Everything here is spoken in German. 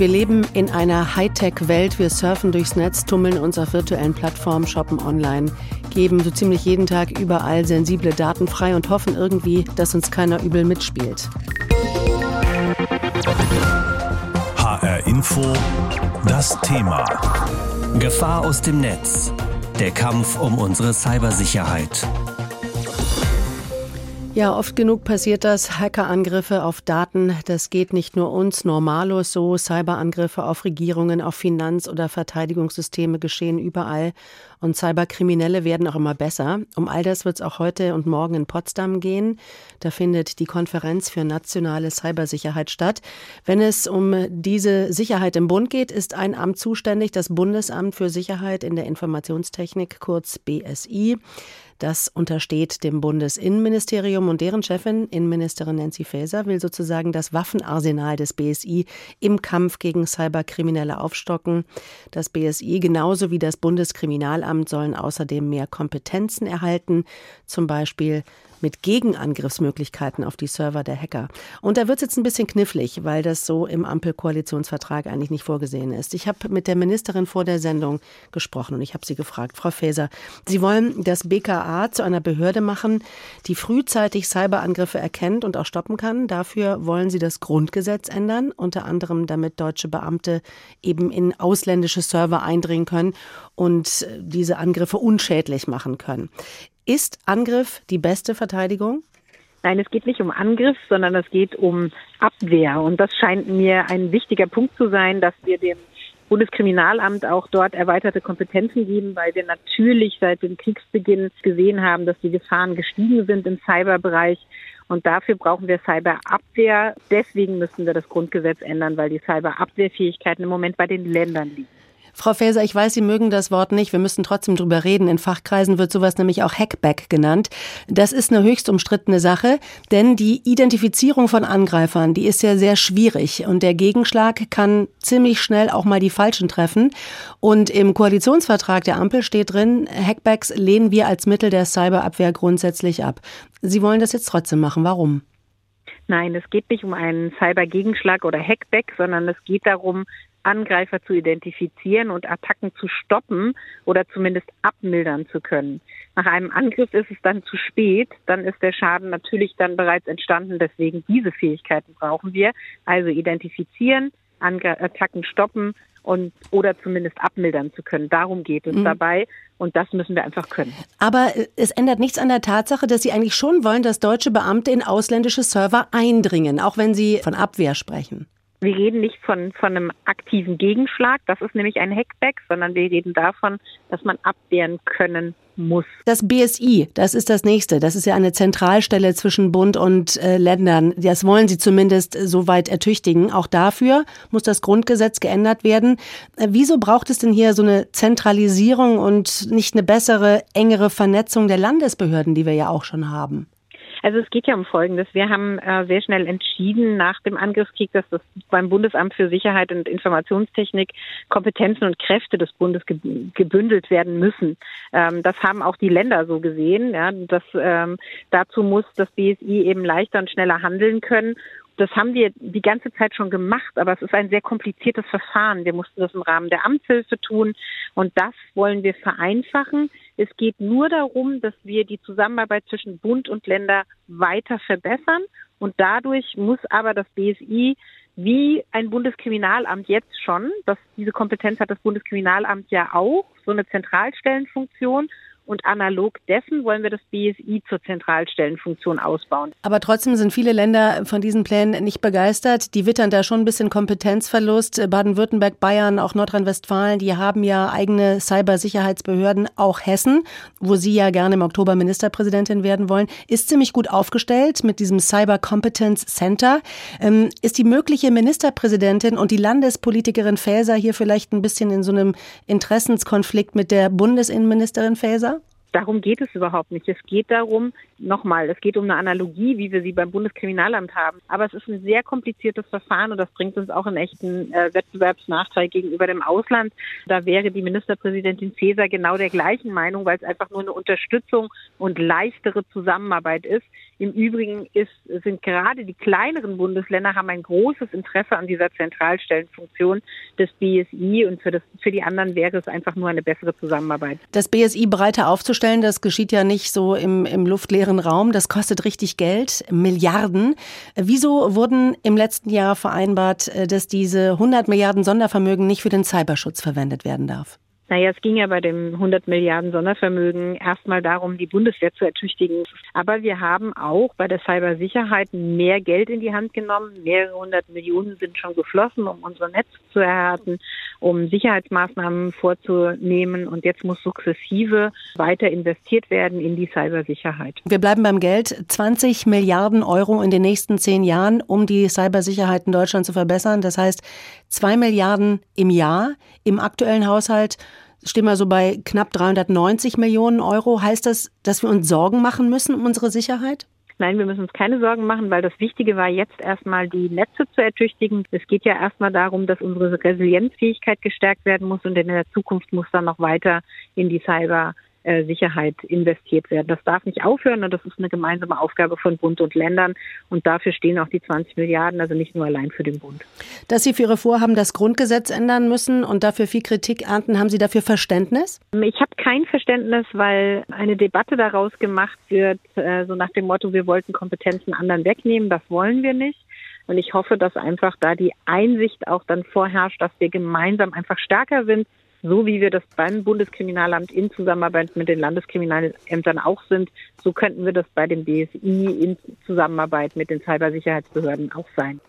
Wir leben in einer Hightech-Welt. Wir surfen durchs Netz, tummeln uns auf virtuellen Plattformen, shoppen online, geben so ziemlich jeden Tag überall sensible Daten frei und hoffen irgendwie, dass uns keiner übel mitspielt. HR Info, das Thema. Gefahr aus dem Netz. Der Kampf um unsere Cybersicherheit. Ja, oft genug passiert das. Hackerangriffe auf Daten, das geht nicht nur uns normalos so. Cyberangriffe auf Regierungen, auf Finanz- oder Verteidigungssysteme geschehen überall. Und Cyberkriminelle werden auch immer besser. Um all das wird es auch heute und morgen in Potsdam gehen. Da findet die Konferenz für nationale Cybersicherheit statt. Wenn es um diese Sicherheit im Bund geht, ist ein Amt zuständig, das Bundesamt für Sicherheit in der Informationstechnik, kurz BSI. Das untersteht dem Bundesinnenministerium und deren Chefin, Innenministerin Nancy Faeser, will sozusagen das Waffenarsenal des BSI im Kampf gegen Cyberkriminelle aufstocken. Das BSI genauso wie das Bundeskriminalamt sollen außerdem mehr Kompetenzen erhalten, zum Beispiel mit Gegenangriffsmöglichkeiten auf die Server der Hacker. Und da wird es jetzt ein bisschen knifflig, weil das so im Ampelkoalitionsvertrag eigentlich nicht vorgesehen ist. Ich habe mit der Ministerin vor der Sendung gesprochen und ich habe sie gefragt, Frau Faeser, Sie wollen das BKA zu einer Behörde machen, die frühzeitig Cyberangriffe erkennt und auch stoppen kann. Dafür wollen Sie das Grundgesetz ändern, unter anderem damit deutsche Beamte eben in ausländische Server eindringen können und diese Angriffe unschädlich machen können. Ist Angriff die beste Verteidigung? Nein, es geht nicht um Angriff, sondern es geht um Abwehr. Und das scheint mir ein wichtiger Punkt zu sein, dass wir dem Bundeskriminalamt auch dort erweiterte Kompetenzen geben, weil wir natürlich seit dem Kriegsbeginn gesehen haben, dass die Gefahren gestiegen sind im Cyberbereich. Und dafür brauchen wir Cyberabwehr. Deswegen müssen wir das Grundgesetz ändern, weil die Cyberabwehrfähigkeiten im Moment bei den Ländern liegen. Frau Faeser, ich weiß, Sie mögen das Wort nicht. Wir müssen trotzdem drüber reden. In Fachkreisen wird sowas nämlich auch Hackback genannt. Das ist eine höchst umstrittene Sache, denn die Identifizierung von Angreifern, die ist ja sehr schwierig und der Gegenschlag kann ziemlich schnell auch mal die Falschen treffen. Und im Koalitionsvertrag der Ampel steht drin, Hackbacks lehnen wir als Mittel der Cyberabwehr grundsätzlich ab. Sie wollen das jetzt trotzdem machen. Warum? Nein, es geht nicht um einen Cybergegenschlag oder Hackback, sondern es geht darum, Angreifer zu identifizieren und Attacken zu stoppen oder zumindest abmildern zu können. Nach einem Angriff ist es dann zu spät, dann ist der Schaden natürlich dann bereits entstanden. Deswegen diese Fähigkeiten brauchen wir. Also identifizieren, Attacken stoppen und oder zumindest abmildern zu können. Darum geht es mhm. dabei und das müssen wir einfach können. Aber es ändert nichts an der Tatsache, dass Sie eigentlich schon wollen, dass deutsche Beamte in ausländische Server eindringen, auch wenn Sie von Abwehr sprechen. Wir reden nicht von, von einem aktiven Gegenschlag, das ist nämlich ein Hackback, sondern wir reden davon, dass man abwehren können muss. Das BSI, das ist das nächste. Das ist ja eine Zentralstelle zwischen Bund und äh, Ländern. Das wollen Sie zumindest soweit ertüchtigen. Auch dafür muss das Grundgesetz geändert werden. Äh, wieso braucht es denn hier so eine Zentralisierung und nicht eine bessere, engere Vernetzung der Landesbehörden, die wir ja auch schon haben? Also es geht ja um Folgendes. Wir haben äh, sehr schnell entschieden nach dem Angriffskrieg, dass das beim Bundesamt für Sicherheit und Informationstechnik Kompetenzen und Kräfte des Bundes ge gebündelt werden müssen. Ähm, das haben auch die Länder so gesehen. Ja, dass, ähm, dazu muss das BSI eben leichter und schneller handeln können das haben wir die ganze Zeit schon gemacht, aber es ist ein sehr kompliziertes Verfahren. Wir mussten das im Rahmen der Amtshilfe tun und das wollen wir vereinfachen. Es geht nur darum, dass wir die Zusammenarbeit zwischen Bund und Länder weiter verbessern. Und dadurch muss aber das BSI wie ein Bundeskriminalamt jetzt schon, das diese Kompetenz hat das Bundeskriminalamt ja auch, so eine Zentralstellenfunktion und analog dessen wollen wir das BSI zur Zentralstellenfunktion ausbauen. Aber trotzdem sind viele Länder von diesen Plänen nicht begeistert. Die wittern da schon ein bisschen Kompetenzverlust. Baden-Württemberg, Bayern, auch Nordrhein-Westfalen, die haben ja eigene Cybersicherheitsbehörden. Auch Hessen, wo Sie ja gerne im Oktober Ministerpräsidentin werden wollen, ist ziemlich gut aufgestellt mit diesem Cyber Competence Center. Ähm, ist die mögliche Ministerpräsidentin und die Landespolitikerin Faeser hier vielleicht ein bisschen in so einem Interessenskonflikt mit der Bundesinnenministerin Faeser? Darum geht es überhaupt nicht. Es geht darum, nochmal, es geht um eine Analogie, wie wir sie beim Bundeskriminalamt haben. Aber es ist ein sehr kompliziertes Verfahren und das bringt uns auch einen echten äh, Wettbewerbsnachteil gegenüber dem Ausland. Da wäre die Ministerpräsidentin Faeser genau der gleichen Meinung, weil es einfach nur eine Unterstützung und leichtere Zusammenarbeit ist. Im Übrigen ist, sind gerade die kleineren Bundesländer haben ein großes Interesse an dieser Zentralstellenfunktion des BSI und für, das, für die anderen wäre es einfach nur eine bessere Zusammenarbeit. Das BSI breiter aufzustellen, das geschieht ja nicht so im, im luftleeren Raum. Das kostet richtig Geld, Milliarden. Wieso wurden im letzten Jahr vereinbart, äh, dass diese 100 Milliarden Sondervermögen nicht für den Cyberschutz verwendet werden darf? Naja, es ging ja bei dem 100 Milliarden Sondervermögen erstmal darum, die Bundeswehr zu ertüchtigen. Aber wir haben auch bei der Cybersicherheit mehr Geld in die Hand genommen. Mehrere hundert Millionen sind schon geflossen, um unser Netz zu erhärten, um Sicherheitsmaßnahmen vorzunehmen. Und jetzt muss sukzessive weiter investiert werden in die Cybersicherheit. Wir bleiben beim Geld. 20 Milliarden Euro in den nächsten zehn Jahren, um die Cybersicherheit in Deutschland zu verbessern. Das heißt, zwei Milliarden im Jahr im aktuellen Haushalt stehen wir so bei knapp 390 Millionen Euro. Heißt das, dass wir uns Sorgen machen müssen um unsere Sicherheit? Nein, wir müssen uns keine Sorgen machen, weil das Wichtige war jetzt erstmal die Netze zu ertüchtigen. Es geht ja erstmal darum, dass unsere Resilienzfähigkeit gestärkt werden muss und in der Zukunft muss dann noch weiter in die Cyber Sicherheit investiert werden. Das darf nicht aufhören und das ist eine gemeinsame Aufgabe von Bund und Ländern und dafür stehen auch die 20 Milliarden, also nicht nur allein für den Bund. Dass Sie für Ihre Vorhaben das Grundgesetz ändern müssen und dafür viel Kritik ernten, haben Sie dafür Verständnis? Ich habe kein Verständnis, weil eine Debatte daraus gemacht wird, äh, so nach dem Motto, wir wollten Kompetenzen anderen wegnehmen, das wollen wir nicht. Und ich hoffe, dass einfach da die Einsicht auch dann vorherrscht, dass wir gemeinsam einfach stärker sind so wie wir das beim Bundeskriminalamt in Zusammenarbeit mit den Landeskriminalämtern auch sind, so könnten wir das bei dem BSI in Zusammenarbeit mit den Cybersicherheitsbehörden auch sein.